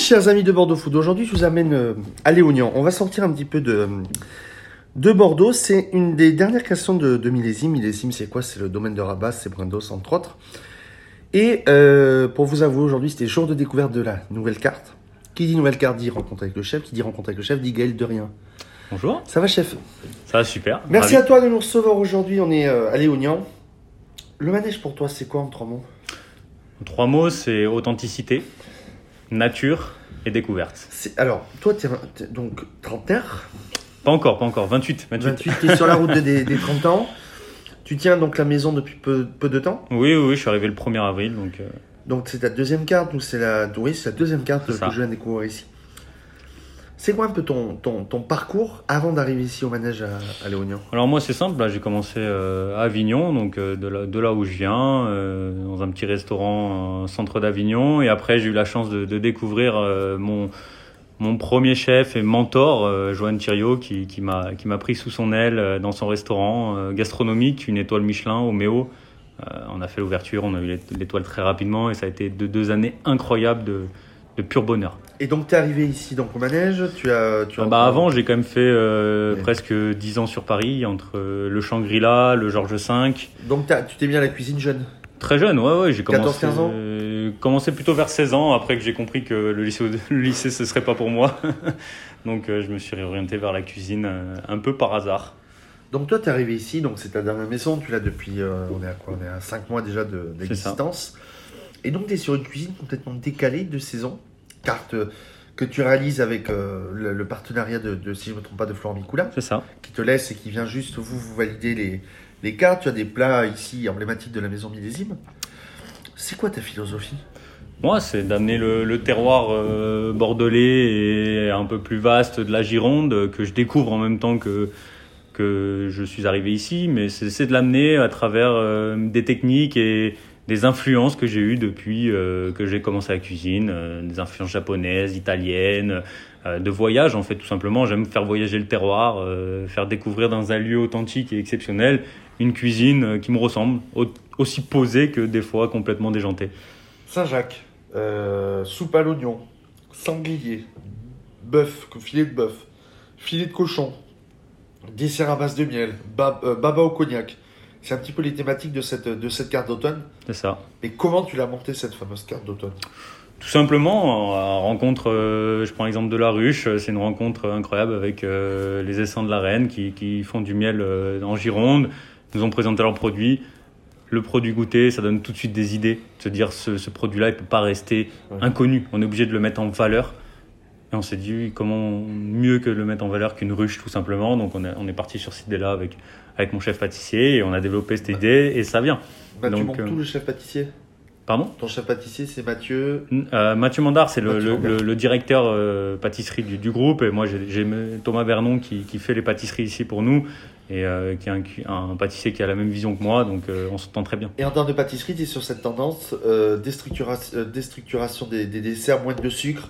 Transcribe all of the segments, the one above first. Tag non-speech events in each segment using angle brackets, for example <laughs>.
chers amis de Bordeaux Food, aujourd'hui je vous amène euh, à Léognan. On va sortir un petit peu de, de Bordeaux. C'est une des dernières questions de, de millésime. Millésime, c'est quoi? C'est le domaine de Rabat, c'est Brindos entre autres. Et euh, pour vous avouer, aujourd'hui c'était jour de découverte de la nouvelle carte. Qui dit nouvelle carte dit rencontre avec le chef. Qui dit rencontre avec le chef dit Gaël de rien. Bonjour, Ça va, chef? Ça va super. Merci Ravi. à toi de nous recevoir aujourd'hui. On est euh, à Léognan. Le manège pour toi, c'est quoi en trois mots? Trois mots, c'est authenticité, nature et découverte. Alors, toi, tu es donc trentenaire? Pas encore, pas encore. 28, 28. 28, tu es sur la route de- des, des 30 ans. Tu tiens donc la maison depuis peu, peu de temps? Oui, oui, oui, je suis arrivé le 1er avril, donc euh, Donc c'est ta deuxième carte, ou c'est la, oui, c'est la deuxième carte que je viens de découvrir ici. C'est quoi un peu ton, ton, parcours avant d'arriver ici au manège à, à Alors moi c'est simple, j'ai commencé euh, à Avignon, donc euh, de, là, de là où je viens, euh, dans un petit restaurant centre d'Avignon, et après j'ai eu la chance de, découvrir mon, mon premier chef et mentor, Joanne Thiriot, qui, qui m'a pris sous son aile dans son restaurant gastronomique, une étoile Michelin au Méo. On a fait l'ouverture, on a eu l'ét- l'étoile très rapidement, et ça a été de deux années incroyables de, de pur bonheur. Et donc tu es arrivé ici donc au manège, tu as... Tu as Bah avant, j'ai quand même fait euh, Ouais. presque 10 ans sur Paris, entre euh, le Shangri-La, le Georges V. Donc tu t'es mis à la cuisine jeune? Très jeune, ouais, ouais, j'ai 14, commencé, 15 ans? euh, commencé plutôt vers 16 ans, après que j'ai compris que le lycée, le lycée ce serait pas pour moi. <laughs> Donc je me suis réorienté vers la cuisine un peu par hasard. Donc toi tu es arrivé ici, donc c'est ta dernière maison, tu l'as depuis... on est à quoi? On est à 5 mois déjà de- d'existence. Et donc tu es sur une cuisine complètement décalée de saison, carte euh, que tu réalises avec euh, le, le partenariat de, de, si je ne me trompe pas, de Florent Micoula. C'est ça. qui te laisse et qui vient juste vous, vous valider les, les cartes. Tu as des plats ici emblématiques de la maison millésime. C'est quoi ta philosophie? Moi, c'est d'amener le, le terroir euh, bordelais et un peu plus vaste de la Gironde que je découvre en même temps que que je suis arrivé ici, mais c'est c'est de l'amener à travers euh, des techniques et des influences que j'ai eues depuis euh, que j'ai commencé la cuisine, euh, des influences japonaises, italiennes, euh, de voyage en fait tout simplement. J'aime faire voyager le terroir, faire découvrir dans un lieu authentique et exceptionnel une cuisine qui me ressemble, au- aussi posée que des fois complètement déjantée. Saint-Jacques, soupe à l'oignon, sanglier, bœuf, filet de bœuf, filet de cochon, dessert à base de miel, bab- baba au cognac. C'est un petit peu les thématiques de cette, de cette carte d'automne. C'est ça. Mais comment tu l'as montée cette fameuse carte d'automne? Tout simplement, en rencontre, euh, je prends l'exemple de la ruche, euh, c'est une rencontre incroyable avec euh, les essents de la reine qui, qui font du miel euh, en Gironde, nous ont présenté leurs produits. Le produit goûté, ça donne tout de suite des idées, se dire ce, ce produit-là, il peut pas rester Ouais. inconnu, on est obligé de le mettre en valeur. Et on s'est dit comment mieux que le mettre en valeur qu'une ruche tout simplement. Donc on est, on est parti sur cette idée-là avec, avec mon chef pâtissier et on a développé cette idée et ça vient. Donc, Montou, euh, le chef pâtissier? Pardon? Ton chef pâtissier, c'est Mathieu. Euh, Mathieu Mandard, c'est le, le- Mandard. le- le directeur euh, pâtisserie du, du groupe. Et moi, j'ai Thomas Vernon qui, qui fait les pâtisseries ici pour nous. Et euh, qui est un, pâtissier qui a la même vision que moi. Donc, on s'entend très bien. Et en termes de pâtisserie, tu es sur cette tendance déstructuration, déstructuration des, des desserts, moins de sucre,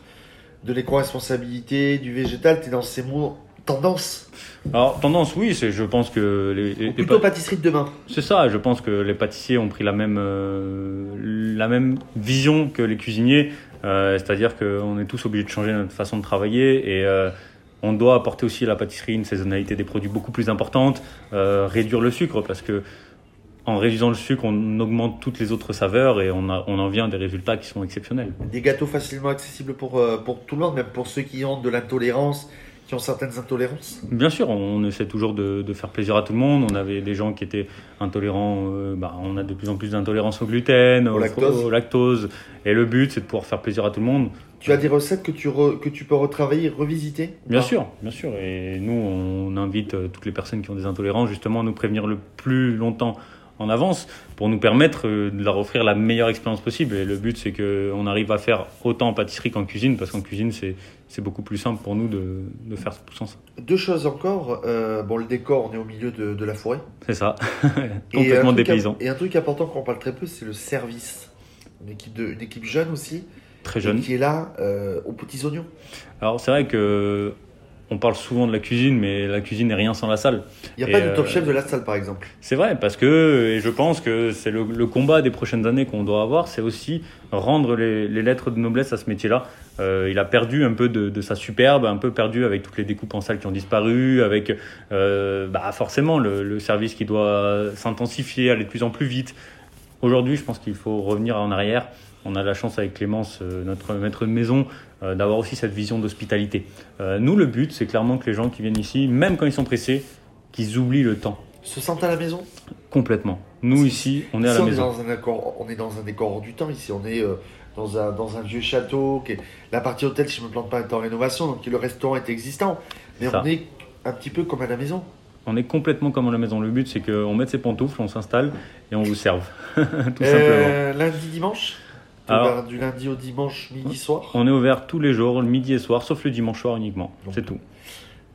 de l'éco-responsabilité, du végétal. Tu es dans ces mots tendance. Alors, tendance, oui, c'est, je pense que les, les- les Plutôt pâ- pâtisserie de demain. c'est ça. Je pense que les pâtissiers ont pris la même, euh, la même vision que les cuisiniers. Euh, c'est-à-dire qu'on est tous obligés de changer notre façon de travailler et euh, on doit apporter aussi à la pâtisserie une saisonnalité des produits beaucoup plus importante, réduire le sucre parce que en réduisant le sucre, on augmente toutes les autres saveurs et on, a- on en vient à des résultats qui sont exceptionnels. Des gâteaux facilement accessibles pour, euh, pour tout le monde, même pour ceux qui ont de l'intolérance, qui ont certaines intolérances? Bien sûr, on essaie toujours de, de faire plaisir à tout le monde. On avait des gens qui étaient intolérants, euh, bah, on a de plus en plus d'intolérance au gluten, Au lactose. au lactose. Et le but, c'est de pouvoir faire plaisir à tout le monde. Tu as des recettes que tu, re- que tu peux retravailler, revisiter Bien sûr, bien sûr. Et nous, on invite euh, toutes les personnes qui ont des intolérances justement à nous prévenir le plus longtemps en avance pour nous permettre euh, de leur offrir la meilleure expérience possible. Et le but, c'est qu'on arrive à faire autant en pâtisserie qu'en cuisine, parce qu'en cuisine, c'est c'est beaucoup plus simple pour nous de, de faire tout ça. Deux choses encore. Euh, bon, le décor, on est au milieu de, de la forêt. C'est ça. <laughs> Complètement dépaysant. Et un truc important qu'on parle très peu, c'est le service. Une équipe, de, une équipe jeune aussi, Très jeune. qui est là euh, aux petits oignons. Alors c'est vrai que on parle souvent de la cuisine, mais la cuisine n'est rien sans la salle. Il n'y Et, a pas de top euh, chef de la salle, par exemple. C'est vrai, parce que, et je pense que c'est le, le combat des prochaines années qu'on doit avoir, c'est aussi rendre les, les lettres de noblesse à ce métier-là. Euh, il a perdu un peu de, de sa superbe, un peu perdu avec toutes les découpes en salle qui ont disparu, avec euh, bah forcément le, le service qui doit s'intensifier, aller de plus en plus vite. Aujourd'hui, je pense qu'il faut revenir en arrière. On a la chance avec Clémence, euh, notre maître de maison, euh, d'avoir aussi cette vision d'hospitalité. Euh, nous, le but, c'est clairement que les gens qui viennent ici, même quand ils sont pressés, qu'ils oublient le temps Se sentent à la maison? Complètement. Nous, ici, on est à la on est, maison. dans un accord, on est dans un décor hors du temps. Ici, on est euh, dans, un, dans un vieux château. Qui est... La partie hôtel, si je me plante pas, est en rénovation. Donc, le restaurant est existant. Mais on est un petit peu comme à la maison. On est complètement comme à la maison. Le but, c'est qu'on mette ses pantoufles, on s'installe et on vous serve. <laughs> Tout simplement. Euh, lundi, dimanche Alors- Du lundi au dimanche, midi, soir On est ouvert tous les jours, le midi et soir, sauf le dimanche soir uniquement. C'est tout.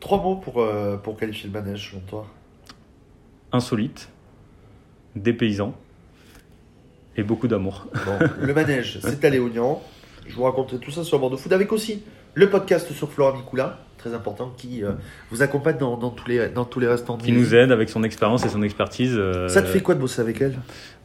Trois mots pour, euh, pour qualifier le manège, selon toi? Insolite, dépaysant et beaucoup d'amour. Bon, le manège, c'est <laughs> à Léognan. Je vous raconterai tout ça sur Bordeaux Food avec aussi le podcast sur Flora Mikula, très important, qui euh, vous accompagne dans, dans tous les, dans tous les restaurants. Qui nous aide avec son expérience et son expertise. euh, Ça te fait quoi de bosser avec elle?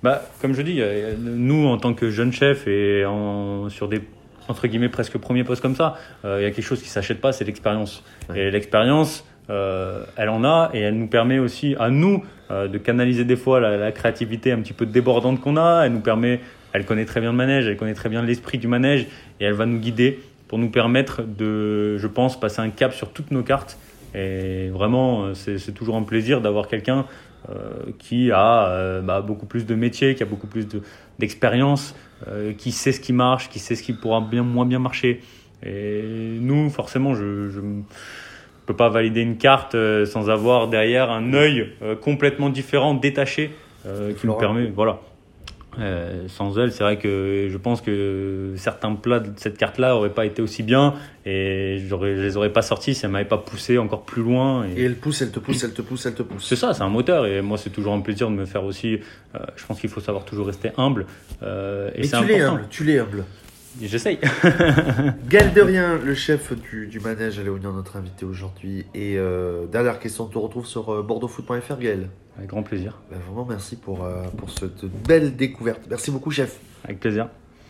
Bah, comme je dis, euh, nous, en tant que jeunes chefs et en, sur des entre guillemets presque premiers postes comme ça, il y a quelque chose qui s'achète pas, c'est l'expérience. Ouais. Et l'expérience, elle en a et elle nous permet aussi à nous de canaliser des fois la, la créativité un petit peu débordante qu'on a. Elle nous permet, elle connaît très bien le manège, elle connaît très bien l'esprit du manège et elle va nous guider pour nous permettre de, je pense, passer un cap sur toutes nos cartes. Et vraiment, euh, c'est toujours un plaisir d'avoir quelqu'un euh, qui a euh, bah, beaucoup plus de métier, qui a beaucoup plus de- d'expérience, euh, qui sait ce qui marche, qui sait ce qui pourra bien, moins bien marcher. Et nous, forcément, je ne peux pas valider une carte sans avoir derrière un œil complètement différent, détaché, qui nous permet. Voilà. Euh, sans elle, c'est vrai que je pense que certains plats de cette carte-là n'auraient pas été aussi bien et j'aurais- je les aurais pas sortis si elle m'avait pas poussé encore plus loin. Et elle pousse, elle te pousse, elle te pousse, elle te pousse. C'est ça, c'est un moteur et moi c'est toujours un plaisir de me faire aussi. euh, je pense qu'il faut savoir toujours rester humble euh, et Mais tu l'es humble, tu l'es humble. J'essaye. <laughs> <laughs> Gaël Derrien, le chef du, du manège à Léognan, notre invité aujourd'hui. Et dernière question, on te retrouve sur bordeauxfoot.fr, Gaël. Avec grand plaisir, Bah, vraiment, merci pour, euh, pour cette belle découverte. Merci beaucoup, chef. avec plaisir.